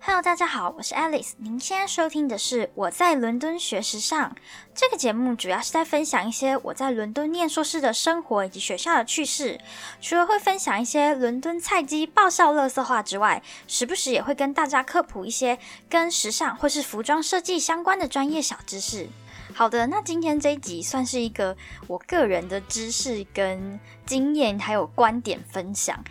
Hello，大家好，我是 Alice。您现在收听的是《我在伦敦学时尚》这个节目，主要是在分享一些我在伦敦念硕士的生活以及学校的趣事。除了会分享一些伦敦菜鸡爆笑乐色话之外，时不时也会跟大家科普一些跟时尚或是服装设计相关的专业小知识。好的，那今天这一集算是一个我个人的知识跟经验还有观点分享。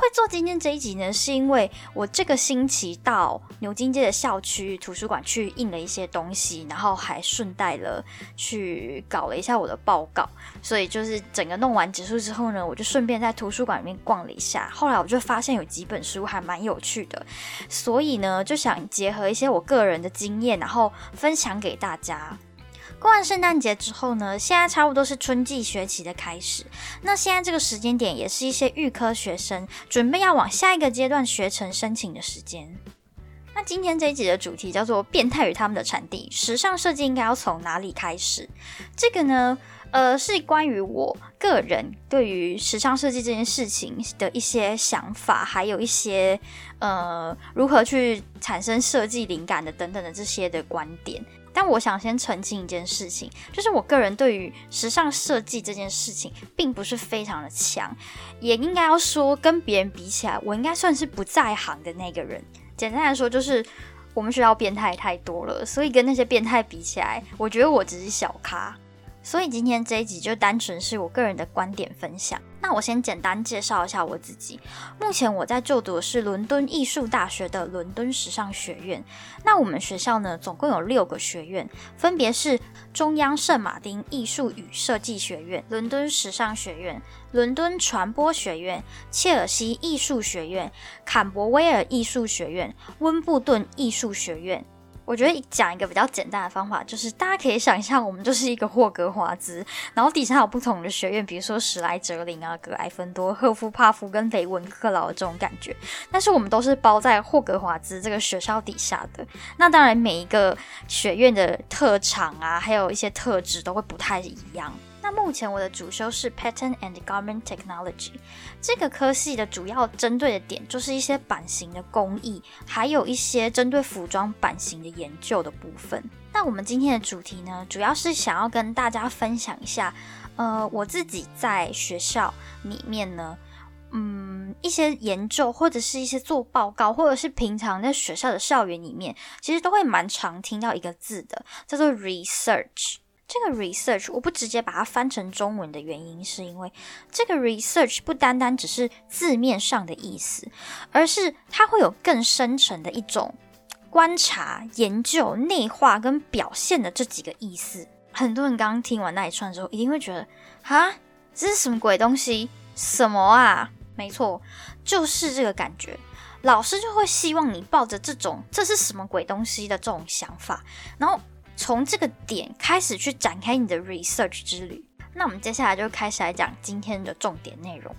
会做今天这一集呢，是因为我这个星期到牛津街的校区图书馆去印了一些东西，然后还顺带了去搞了一下我的报告，所以就是整个弄完结束之后呢，我就顺便在图书馆里面逛了一下。后来我就发现有几本书还蛮有趣的，所以呢就想结合一些我个人的经验，然后分享给大家。过完圣诞节之后呢，现在差不多是春季学期的开始。那现在这个时间点，也是一些预科学生准备要往下一个阶段学程申请的时间。那今天这一集的主题叫做“变态与他们的产地”，时尚设计应该要从哪里开始？这个呢，呃，是关于我个人对于时尚设计这件事情的一些想法，还有一些呃，如何去产生设计灵感的等等的这些的观点。但我想先澄清一件事情，就是我个人对于时尚设计这件事情并不是非常的强，也应该要说跟别人比起来，我应该算是不在行的那个人。简单来说，就是我们学校变态太多了，所以跟那些变态比起来，我觉得我只是小咖。所以今天这一集就单纯是我个人的观点分享。那我先简单介绍一下我自己。目前我在就读的是伦敦艺术大学的伦敦时尚学院。那我们学校呢，总共有六个学院，分别是中央圣马丁艺术与设计学院、伦敦时尚学院、伦敦传播学院、切尔西艺术学院、坎伯威尔艺术学院、温布顿艺术学院。我觉得讲一个比较简单的方法，就是大家可以想象，我们就是一个霍格华兹，然后底下有不同的学院，比如说史莱哲林啊、格莱芬多、赫夫帕夫跟雷文克劳这种感觉。但是我们都是包在霍格华兹这个学校底下的。那当然，每一个学院的特长啊，还有一些特质都会不太一样。那目前我的主修是 Pattern and Garment Technology，这个科系的主要针对的点就是一些版型的工艺，还有一些针对服装版型的研究的部分。那我们今天的主题呢，主要是想要跟大家分享一下，呃，我自己在学校里面呢，嗯，一些研究或者是一些做报告，或者是平常在学校的校园里面，其实都会蛮常听到一个字的，叫做 research。这个 research 我不直接把它翻成中文的原因，是因为这个 research 不单单只是字面上的意思，而是它会有更深层的一种观察、研究、内化跟表现的这几个意思。很多人刚刚听完那一串之后，一定会觉得，哈，这是什么鬼东西？什么啊？没错，就是这个感觉。老师就会希望你抱着这种这是什么鬼东西的这种想法，然后。从这个点开始去展开你的 research 之旅。那我们接下来就开始来讲今天的重点内容。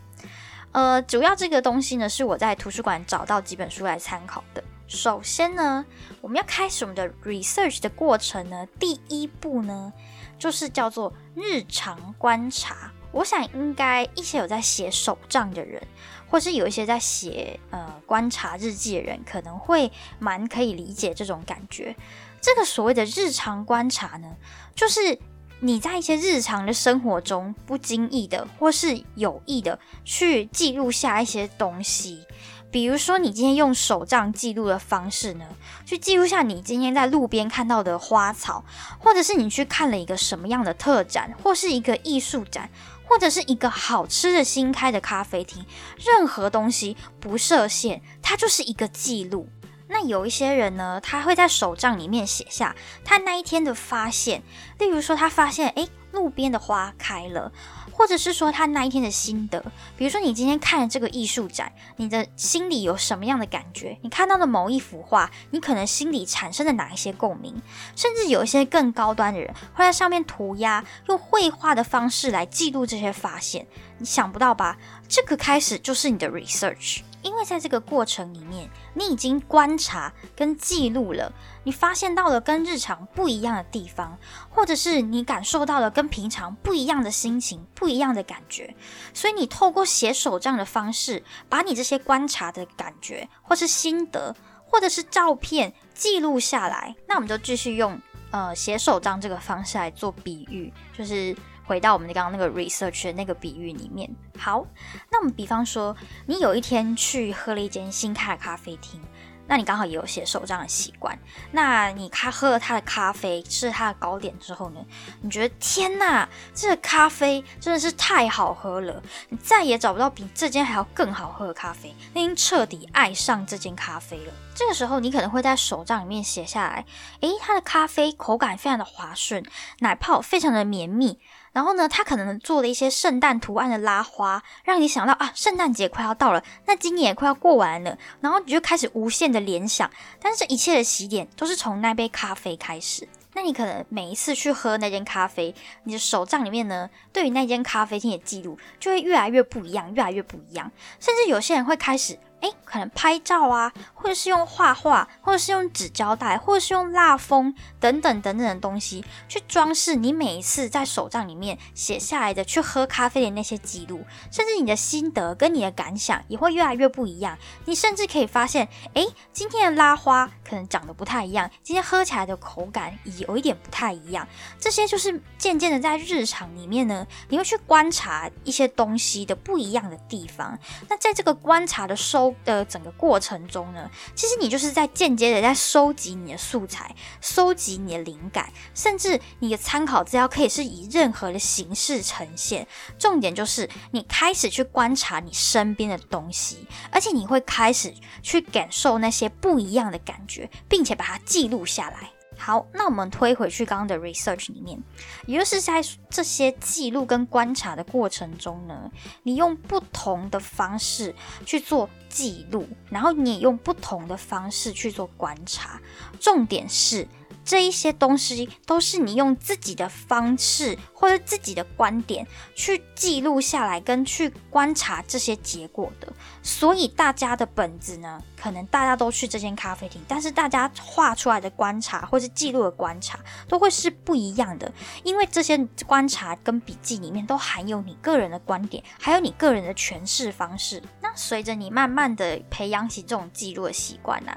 呃，主要这个东西呢，是我在图书馆找到几本书来参考的。首先呢，我们要开始我们的 research 的过程呢，第一步呢，就是叫做日常观察。我想应该一些有在写手账的人，或是有一些在写呃观察日记的人，可能会蛮可以理解这种感觉。这个所谓的日常观察呢，就是你在一些日常的生活中不经意的或是有意的去记录下一些东西。比如说，你今天用手账记录的方式呢，去记录下你今天在路边看到的花草，或者是你去看了一个什么样的特展，或是一个艺术展，或者是一个好吃的新开的咖啡厅，任何东西不设限，它就是一个记录。那有一些人呢，他会在手账里面写下他那一天的发现，例如说他发现，诶，路边的花开了，或者是说他那一天的心得。比如说你今天看了这个艺术展，你的心里有什么样的感觉？你看到的某一幅画，你可能心里产生了哪一些共鸣？甚至有一些更高端的人会在上面涂鸦，用绘画的方式来记录这些发现。你想不到吧？这个开始就是你的 research。因为在这个过程里面，你已经观察跟记录了，你发现到了跟日常不一样的地方，或者是你感受到了跟平常不一样的心情、不一样的感觉，所以你透过写手账的方式，把你这些观察的感觉或是心得或者是照片记录下来。那我们就继续用呃写手账这个方式来做比喻，就是回到我们刚刚那个 research 的那个比喻里面。好，那我们比方说，你有一天去喝了一间新开的咖啡厅。那你刚好也有写手账的习惯，那你咖喝了他的咖啡，吃了他的糕点之后呢？你觉得天哪，这个咖啡真的是太好喝了，你再也找不到比这间还要更好喝的咖啡，你已经彻底爱上这间咖啡了。这个时候，你可能会在手账里面写下来，诶，它的咖啡口感非常的滑顺，奶泡非常的绵密。然后呢，他可能做了一些圣诞图案的拉花，让你想到啊，圣诞节快要到了，那今年也快要过完了，然后你就开始无限的联想。但是这一切的起点都是从那杯咖啡开始。那你可能每一次去喝那间咖啡，你的手账里面呢，对于那间咖啡厅的记录就会越来越不一样，越来越不一样。甚至有些人会开始。哎，可能拍照啊，或者是用画画，或者是用纸胶带，或者是用蜡封等等等等的东西去装饰你每一次在手账里面写下来的去喝咖啡的那些记录，甚至你的心得跟你的感想也会越来越不一样。你甚至可以发现，哎，今天的拉花可能长得不太一样，今天喝起来的口感也有一点不太一样。这些就是渐渐的在日常里面呢，你会去观察一些东西的不一样的地方。那在这个观察的收。的整个过程中呢，其实你就是在间接的在收集你的素材，收集你的灵感，甚至你的参考资料可以是以任何的形式呈现。重点就是你开始去观察你身边的东西，而且你会开始去感受那些不一样的感觉，并且把它记录下来。好，那我们推回去刚刚的 research 里面，也就是在这些记录跟观察的过程中呢，你用不同的方式去做记录，然后你也用不同的方式去做观察，重点是。这一些东西都是你用自己的方式或者自己的观点去记录下来，跟去观察这些结果的。所以大家的本子呢，可能大家都去这间咖啡厅，但是大家画出来的观察或是记录的观察都会是不一样的，因为这些观察跟笔记里面都含有你个人的观点，还有你个人的诠释方式。那随着你慢慢的培养起这种记录的习惯呢，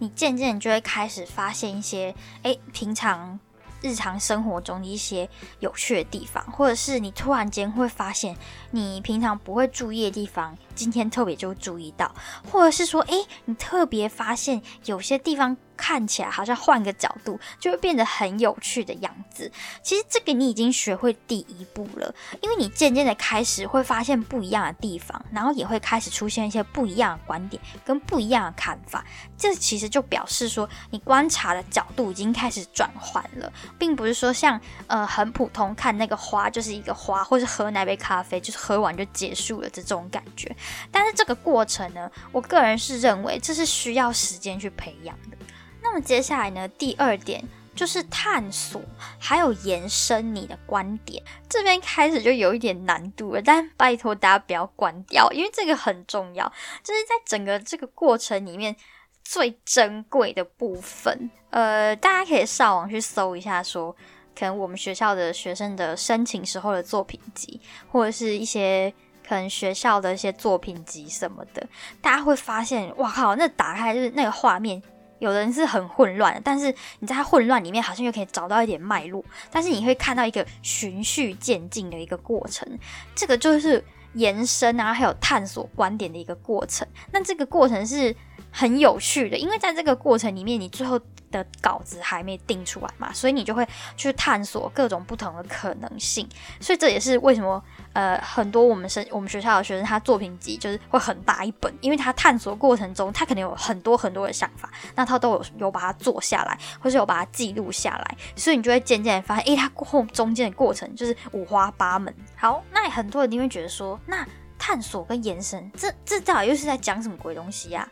你渐渐就会开始发现一些。平常日常生活中的一些有趣的地方，或者是你突然间会发现你平常不会注意的地方，今天特别就注意到，或者是说，诶，你特别发现有些地方。看起来好像换个角度就会变得很有趣的样子。其实这个你已经学会第一步了，因为你渐渐的开始会发现不一样的地方，然后也会开始出现一些不一样的观点跟不一样的看法。这其实就表示说你观察的角度已经开始转换了，并不是说像呃很普通看那个花就是一个花，或是喝那杯咖啡就是喝完就结束了这种感觉。但是这个过程呢，我个人是认为这是需要时间去培养的。那么接下来呢？第二点就是探索，还有延伸你的观点。这边开始就有一点难度了，但拜托大家不要关掉，因为这个很重要，就是在整个这个过程里面最珍贵的部分。呃，大家可以上网去搜一下，说可能我们学校的学生的申请时候的作品集，或者是一些可能学校的一些作品集什么的，大家会发现，哇靠，那打开就是那个画面。有的人是很混乱的，但是你在混乱里面好像又可以找到一点脉络，但是你会看到一个循序渐进的一个过程，这个就是延伸啊，还有探索观点的一个过程。那这个过程是很有趣的，因为在这个过程里面，你最后。的稿子还没定出来嘛，所以你就会去探索各种不同的可能性，所以这也是为什么呃很多我们生我们学校的学生他作品集就是会很大一本，因为他探索过程中他可能有很多很多的想法，那他都有有把它做下来，或是有把它记录下来，所以你就会渐渐发现，诶，他过后中间的过程就是五花八门。好，那很多人一定会觉得说，那探索跟延伸，这这到底又是在讲什么鬼东西呀？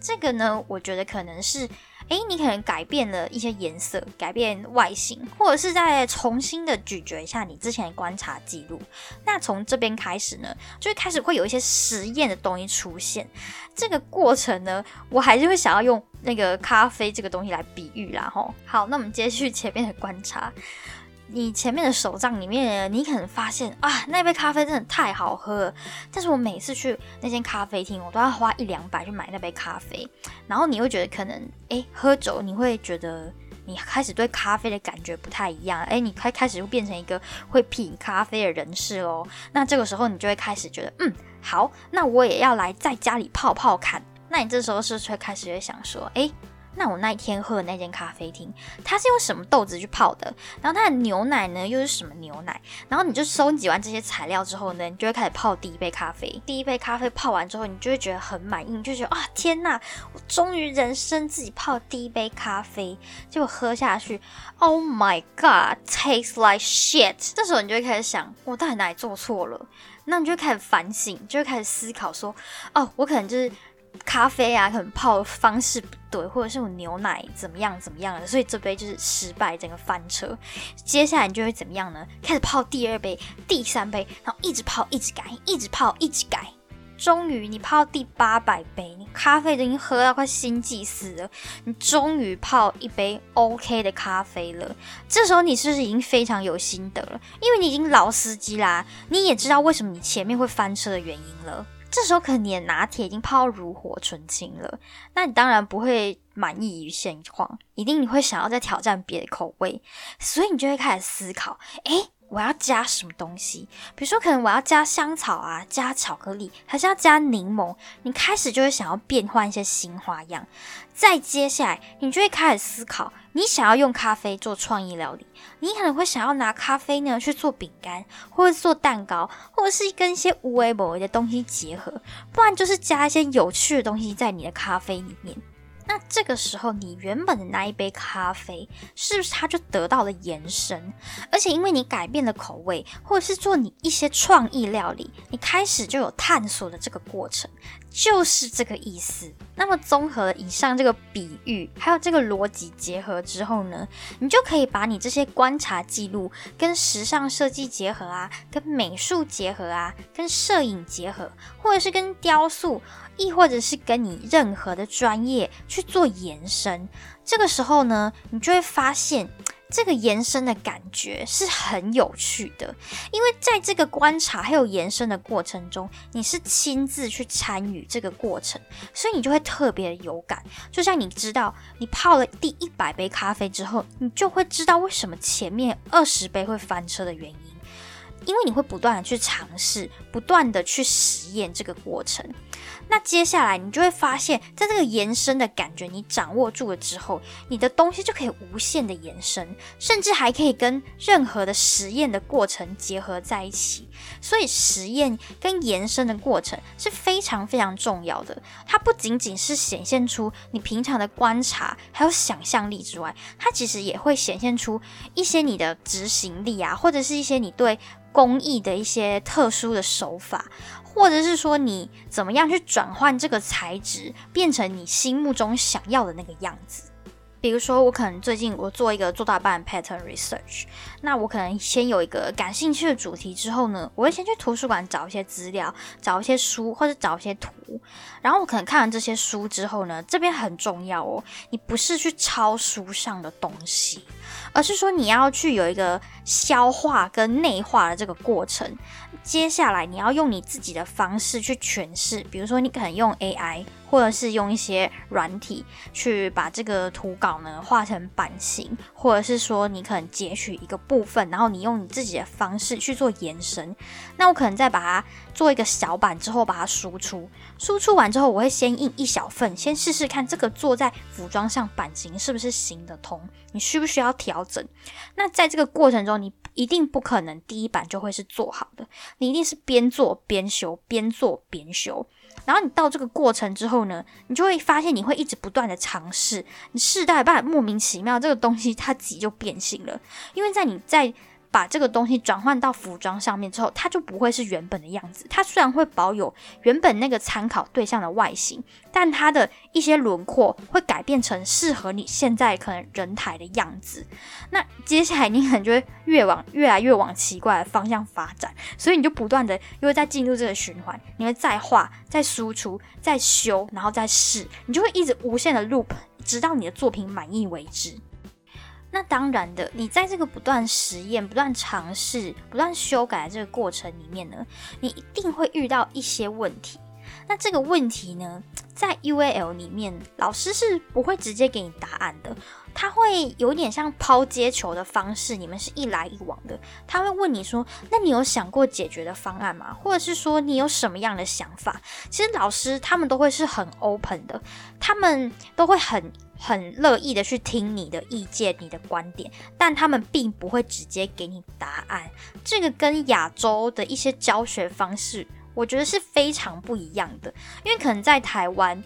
这个呢，我觉得可能是。哎，你可能改变了一些颜色，改变外形，或者是再重新的咀嚼一下你之前的观察记录。那从这边开始呢，就会开始会有一些实验的东西出现。这个过程呢，我还是会想要用那个咖啡这个东西来比喻啦。吼，好，那我们接续前面的观察。你前面的手账里面，你可能发现啊，那杯咖啡真的太好喝了。但是我每次去那间咖啡厅，我都要花一两百去买那杯咖啡。然后你会觉得可能，哎，喝酒你会觉得你开始对咖啡的感觉不太一样，哎，你开开始会变成一个会品咖啡的人士喽。那这个时候你就会开始觉得，嗯，好，那我也要来在家里泡泡看。那你这时候是不是会开始会想说，哎？那我那一天喝的那间咖啡厅，它是用什么豆子去泡的？然后它的牛奶呢，又是什么牛奶？然后你就收集完这些材料之后呢，你就会开始泡第一杯咖啡。第一杯咖啡泡完之后，你就会觉得很满意，你就觉得啊，天呐，我终于人生自己泡第一杯咖啡。结果喝下去，Oh my God，tastes like shit。这时候你就会开始想，我到底哪里做错了？那你就会开始反省，就会开始思考说，哦，我可能就是。咖啡啊，可能泡的方式不对，或者是我牛奶怎么样怎么样的，所以这杯就是失败，整个翻车。接下来你就会怎么样呢？开始泡第二杯、第三杯，然后一直泡，一直改，一直泡，一直改。终于你泡到第八百杯，你咖啡都已经喝到快心悸死了，你终于泡一杯 OK 的咖啡了。这时候你是不是已经非常有心得了？因为你已经老司机啦，你也知道为什么你前面会翻车的原因了。这时候可能你的拿铁已经泡到炉火纯青了，那你当然不会满意于现况，一定你会想要再挑战别的口味，所以你就会开始思考，诶，我要加什么东西？比如说，可能我要加香草啊，加巧克力，还是要加柠檬？你开始就会想要变换一些新花样。再接下来，你就会开始思考，你想要用咖啡做创意料理，你可能会想要拿咖啡呢去做饼干，或者做蛋糕，或者是跟一些无为某为的东西结合，不然就是加一些有趣的东西在你的咖啡里面。那这个时候，你原本的那一杯咖啡，是不是它就得到了延伸？而且因为你改变了口味，或者是做你一些创意料理，你开始就有探索的这个过程，就是这个意思。那么综合以上这个比喻，还有这个逻辑结合之后呢，你就可以把你这些观察记录跟时尚设计结合啊，跟美术结合啊，跟摄影结合，或者是跟雕塑。亦或者是跟你任何的专业去做延伸，这个时候呢，你就会发现这个延伸的感觉是很有趣的，因为在这个观察还有延伸的过程中，你是亲自去参与这个过程，所以你就会特别的有感。就像你知道，你泡了第一百杯咖啡之后，你就会知道为什么前面二十杯会翻车的原因，因为你会不断的去尝试，不断的去实验这个过程。那接下来你就会发现，在这个延伸的感觉你掌握住了之后，你的东西就可以无限的延伸，甚至还可以跟任何的实验的过程结合在一起。所以实验跟延伸的过程是非常非常重要的。它不仅仅是显现出你平常的观察还有想象力之外，它其实也会显现出一些你的执行力啊，或者是一些你对工艺的一些特殊的手法。或者是说你怎么样去转换这个材质，变成你心目中想要的那个样子？比如说，我可能最近我做一个做大半 pattern research，那我可能先有一个感兴趣的主题之后呢，我会先去图书馆找一些资料，找一些书或者找一些图，然后我可能看完这些书之后呢，这边很重要哦，你不是去抄书上的东西，而是说你要去有一个消化跟内化的这个过程。接下来你要用你自己的方式去诠释，比如说你可能用 AI，或者是用一些软体去把这个图稿呢画成版型，或者是说你可能截取一个部分，然后你用你自己的方式去做延伸。那我可能再把它做一个小版之后把它输出，输出完之后我会先印一小份，先试试看这个做在服装上版型是不是行得通，你需不需要调整？那在这个过程中，你一定不可能第一版就会是做好的。你一定是边做边修，边做边修，然后你到这个过程之后呢，你就会发现你会一直不断的尝试，你试到一半莫名其妙这个东西它自己就变形了，因为在你在。把这个东西转换到服装上面之后，它就不会是原本的样子。它虽然会保有原本那个参考对象的外形，但它的一些轮廓会改变成适合你现在可能人台的样子。那接下来你可能就会越往越来越往奇怪的方向发展，所以你就不断的又会再进入这个循环，你会再画、再输出、再修，然后再试，你就会一直无限的 loop，直到你的作品满意为止。那当然的，你在这个不断实验、不断尝试、不断修改的这个过程里面呢，你一定会遇到一些问题。那这个问题呢，在 UAL 里面，老师是不会直接给你答案的，他会有点像抛接球的方式，你们是一来一往的。他会问你说：“那你有想过解决的方案吗？或者是说你有什么样的想法？”其实老师他们都会是很 open 的，他们都会很很乐意的去听你的意见、你的观点，但他们并不会直接给你答案。这个跟亚洲的一些教学方式。我觉得是非常不一样的，因为可能在台湾，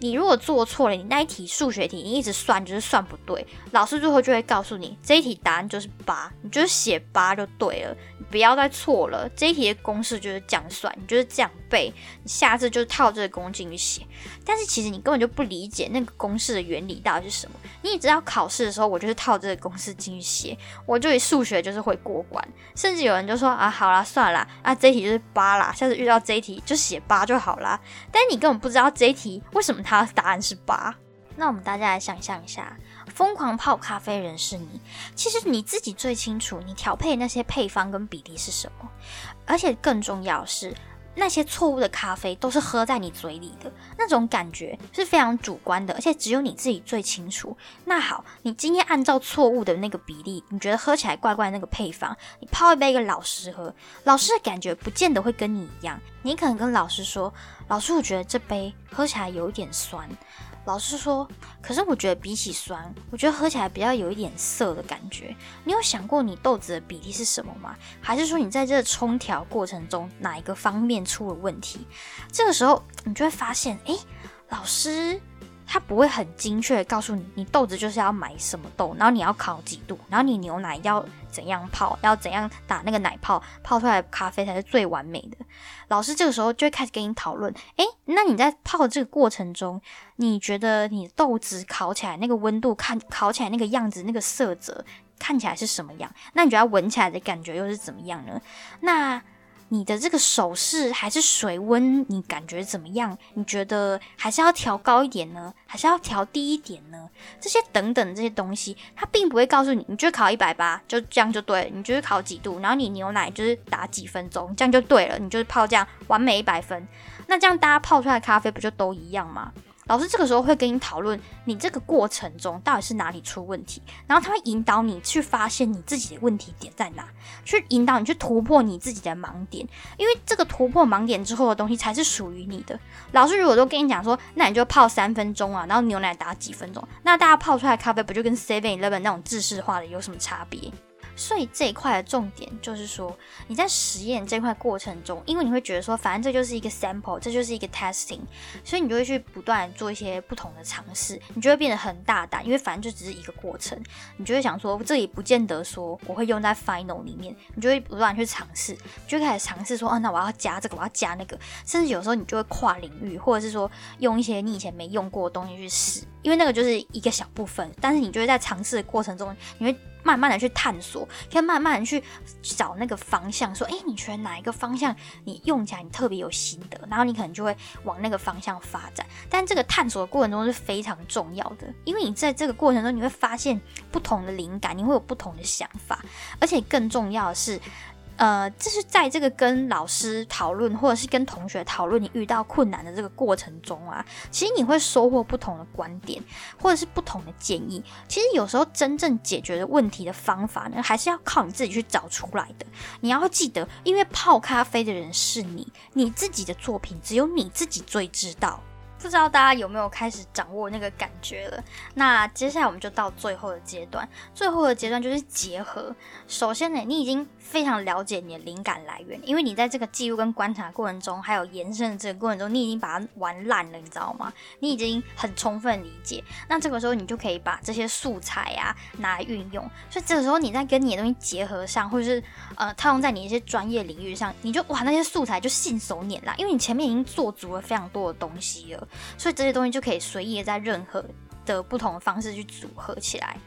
你如果做错了，你那一题数学题，你一直算就是算不对，老师最后就会告诉你这一题答案就是八，你就是写八就对了。你不要再错了，这一题的公式就是这样算，你就是这样背，你下次就是套这个公式去写。但是其实你根本就不理解那个公式的原理到底是什么。你只要考试的时候，我就是套这个公式进去写，我就以数学就是会过关。甚至有人就说啊，好啦，算了，啊这一题就是八啦，下次遇到这一题就写八就好啦。但你根本不知道这一题为什么他答案是八。那我们大家来想象一下。疯狂泡咖啡人是你，其实你自己最清楚，你调配那些配方跟比例是什么。而且更重要是，那些错误的咖啡都是喝在你嘴里的，那种感觉是非常主观的，而且只有你自己最清楚。那好，你今天按照错误的那个比例，你觉得喝起来怪怪那个配方，你泡一杯给老师喝，老师的感觉不见得会跟你一样。你可能跟老师说：“老师，我觉得这杯喝起来有一点酸。”老师说：“可是我觉得比起酸，我觉得喝起来比较有一点涩的感觉。你有想过你豆子的比例是什么吗？还是说你在这冲调过程中哪一个方面出了问题？这个时候你就会发现，诶，老师。”他不会很精确告诉你，你豆子就是要买什么豆，然后你要烤几度，然后你牛奶要怎样泡，要怎样打那个奶泡，泡出来的咖啡才是最完美的。老师这个时候就会开始跟你讨论，诶，那你在泡的这个过程中，你觉得你豆子烤起来那个温度，看烤起来那个样子，那个色泽看起来是什么样？那你觉得闻起来的感觉又是怎么样呢？那？你的这个手势还是水温，你感觉怎么样？你觉得还是要调高一点呢，还是要调低一点呢？这些等等这些东西，它并不会告诉你，你就考一百八，就这样就对了。你就是考几度，然后你牛奶就是打几分钟，这样就对了。你就是泡这样完美一百分，那这样大家泡出来的咖啡不就都一样吗？老师这个时候会跟你讨论，你这个过程中到底是哪里出问题，然后他会引导你去发现你自己的问题点在哪，去引导你去突破你自己的盲点，因为这个突破盲点之后的东西才是属于你的。老师如果都跟你讲说，那你就泡三分钟啊，然后牛奶打几分钟，那大家泡出来的咖啡不就跟 Seven Eleven 那种制式化的有什么差别？所以这一块的重点就是说，你在实验这块过程中，因为你会觉得说，反正这就是一个 sample，这就是一个 testing，所以你就会去不断做一些不同的尝试，你就会变得很大胆，因为反正就只是一个过程，你就会想说，这里不见得说我会用在 final 里面，你就会不断去尝试，就开始尝试说，啊，那我要加这个，我要加那个，甚至有时候你就会跨领域，或者是说用一些你以前没用过的东西去试，因为那个就是一个小部分，但是你就会在尝试的过程中，你会。慢慢的去探索，可以慢慢的去找那个方向，说，哎，你觉得哪一个方向你用起来你特别有心得，然后你可能就会往那个方向发展。但这个探索的过程中是非常重要的，因为你在这个过程中你会发现不同的灵感，你会有不同的想法，而且更重要的是。呃，就是在这个跟老师讨论，或者是跟同学讨论你遇到困难的这个过程中啊，其实你会收获不同的观点，或者是不同的建议。其实有时候真正解决的问题的方法呢，还是要靠你自己去找出来的。你要记得，因为泡咖啡的人是你，你自己的作品只有你自己最知道。不知道大家有没有开始掌握那个感觉了？那接下来我们就到最后的阶段，最后的阶段就是结合。首先呢，你已经非常了解你的灵感来源，因为你在这个记录跟观察过程中，还有延伸的这个过程中，你已经把它玩烂了，你知道吗？你已经很充分理解。那这个时候，你就可以把这些素材啊拿来运用。所以这个时候，你在跟你的东西结合上，或者是呃套用在你一些专业领域上，你就哇那些素材就信手拈来，因为你前面已经做足了非常多的东西了。所以这些东西就可以随意的在任何的不同的方式去组合起来。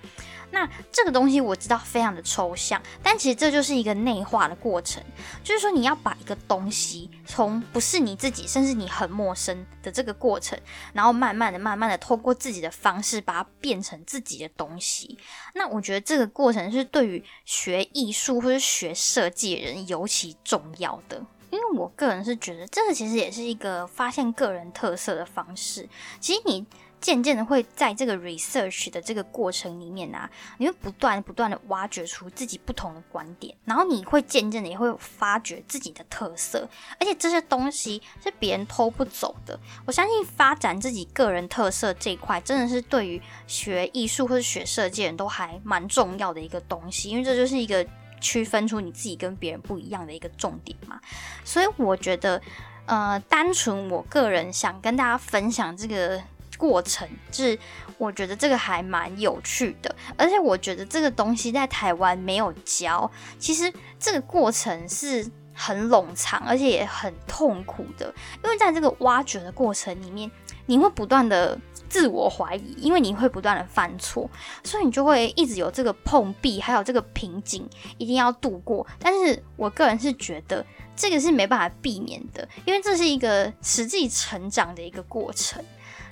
那这个东西我知道非常的抽象，但其实这就是一个内化的过程，就是说你要把一个东西从不是你自己，甚至你很陌生的这个过程，然后慢慢的、慢慢的透过自己的方式把它变成自己的东西。那我觉得这个过程是对于学艺术或者学设计人尤其重要的，因为我个人是觉得这个其实也是一个发现个人特色的方式。其实你。渐渐的会在这个 research 的这个过程里面啊，你会不断不断的挖掘出自己不同的观点，然后你会渐渐的也会发掘自己的特色，而且这些东西是别人偷不走的。我相信发展自己个人特色这一块，真的是对于学艺术或者学设计人都还蛮重要的一个东西，因为这就是一个区分出你自己跟别人不一样的一个重点嘛。所以我觉得，呃，单纯我个人想跟大家分享这个。过程就是，我觉得这个还蛮有趣的，而且我觉得这个东西在台湾没有教。其实这个过程是很冗长，而且也很痛苦的，因为在这个挖掘的过程里面，你会不断的自我怀疑，因为你会不断的犯错，所以你就会一直有这个碰壁，还有这个瓶颈，一定要度过。但是我个人是觉得这个是没办法避免的，因为这是一个实际成长的一个过程。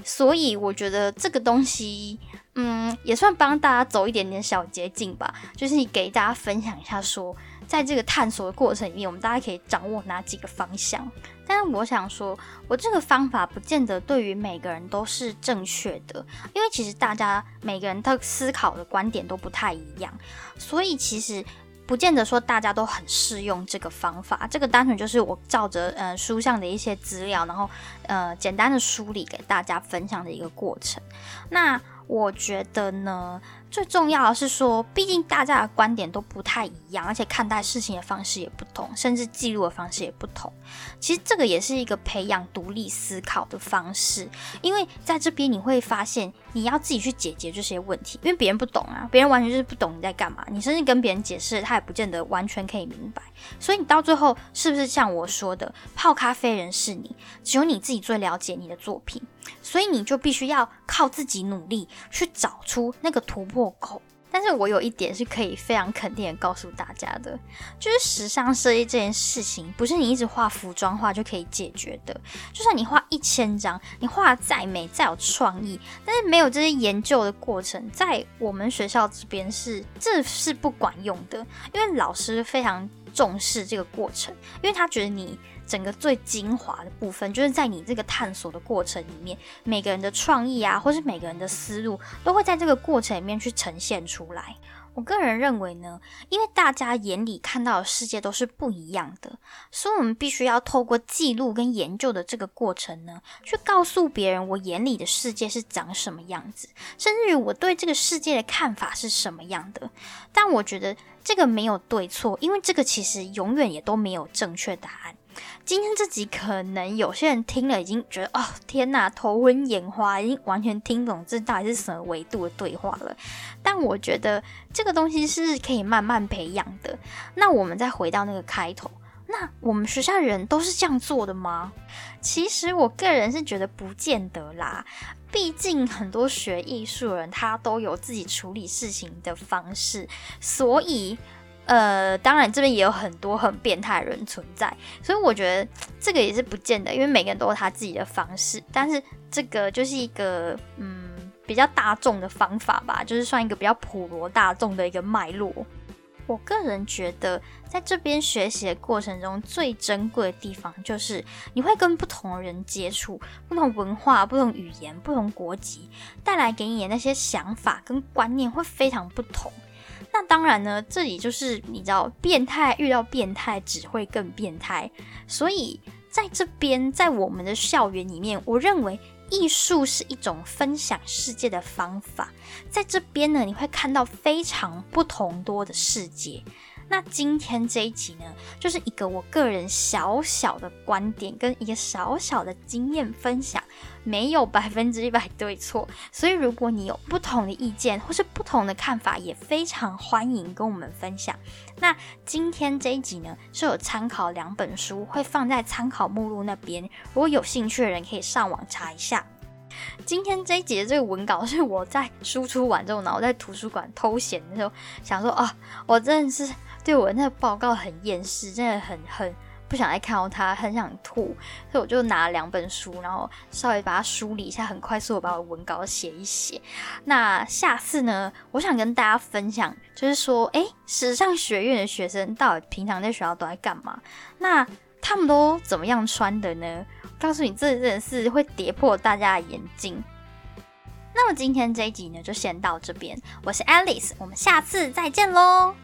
所以我觉得这个东西，嗯，也算帮大家走一点点小捷径吧。就是你给大家分享一下，说在这个探索的过程里面，我们大家可以掌握哪几个方向。但是我想说，我这个方法不见得对于每个人都是正确的，因为其实大家每个人的思考的观点都不太一样，所以其实。不见得说大家都很适用这个方法，这个单纯就是我照着呃书上的一些资料，然后呃简单的梳理给大家分享的一个过程。那我觉得呢。最重要的是说，毕竟大家的观点都不太一样，而且看待事情的方式也不同，甚至记录的方式也不同。其实这个也是一个培养独立思考的方式，因为在这边你会发现，你要自己去解决这些问题，因为别人不懂啊，别人完全就是不懂你在干嘛，你甚至跟别人解释，他也不见得完全可以明白。所以你到最后是不是像我说的，泡咖啡人是你，只有你自己最了解你的作品。所以你就必须要靠自己努力去找出那个突破口。但是我有一点是可以非常肯定的告诉大家的，就是时尚设计这件事情，不是你一直画服装画就可以解决的。就算你画一千张，你画的再美再有创意，但是没有这些研究的过程，在我们学校这边是这是不管用的，因为老师非常重视这个过程，因为他觉得你。整个最精华的部分，就是在你这个探索的过程里面，每个人的创意啊，或是每个人的思路，都会在这个过程里面去呈现出来。我个人认为呢，因为大家眼里看到的世界都是不一样的，所以我们必须要透过记录跟研究的这个过程呢，去告诉别人我眼里的世界是长什么样子，甚至于我对这个世界的看法是什么样的。但我觉得这个没有对错，因为这个其实永远也都没有正确答案。今天这集可能有些人听了已经觉得哦天哪头昏眼花，已经完全听懂这到底是什么维度的对话了。但我觉得这个东西是可以慢慢培养的。那我们再回到那个开头，那我们学校人都是这样做的吗？其实我个人是觉得不见得啦。毕竟很多学艺术的人他都有自己处理事情的方式，所以。呃，当然这边也有很多很变态的人存在，所以我觉得这个也是不见得，因为每个人都有他自己的方式。但是这个就是一个嗯比较大众的方法吧，就是算一个比较普罗大众的一个脉络。我个人觉得，在这边学习的过程中，最珍贵的地方就是你会跟不同人接触，不同文化、不同语言、不同国籍带来给你的那些想法跟观念会非常不同。那当然呢，这里就是你知道，变态遇到变态只会更变态。所以在这边，在我们的校园里面，我认为艺术是一种分享世界的方法。在这边呢，你会看到非常不同多的世界。那今天这一集呢，就是一个我个人小小的观点跟一个小小的经验分享，没有百分之一百对错。所以如果你有不同的意见或是不同的看法，也非常欢迎跟我们分享。那今天这一集呢，是有参考两本书，会放在参考目录那边。如果有兴趣的人，可以上网查一下。今天这一节这个文稿是我在输出完之后，然后在图书馆偷闲的时候想说哦，我真的是对我那个报告很厌世，真的很很不想再看到它，很想吐，所以我就拿了两本书，然后稍微把它梳理一下，很快速的把我文稿写一写。那下次呢，我想跟大家分享，就是说，哎，时尚学院的学生到底平常在学校都在干嘛？那他们都怎么样穿的呢？告诉你，这真的是会跌破大家的眼镜。那么今天这一集呢，就先到这边。我是 Alice，我们下次再见喽。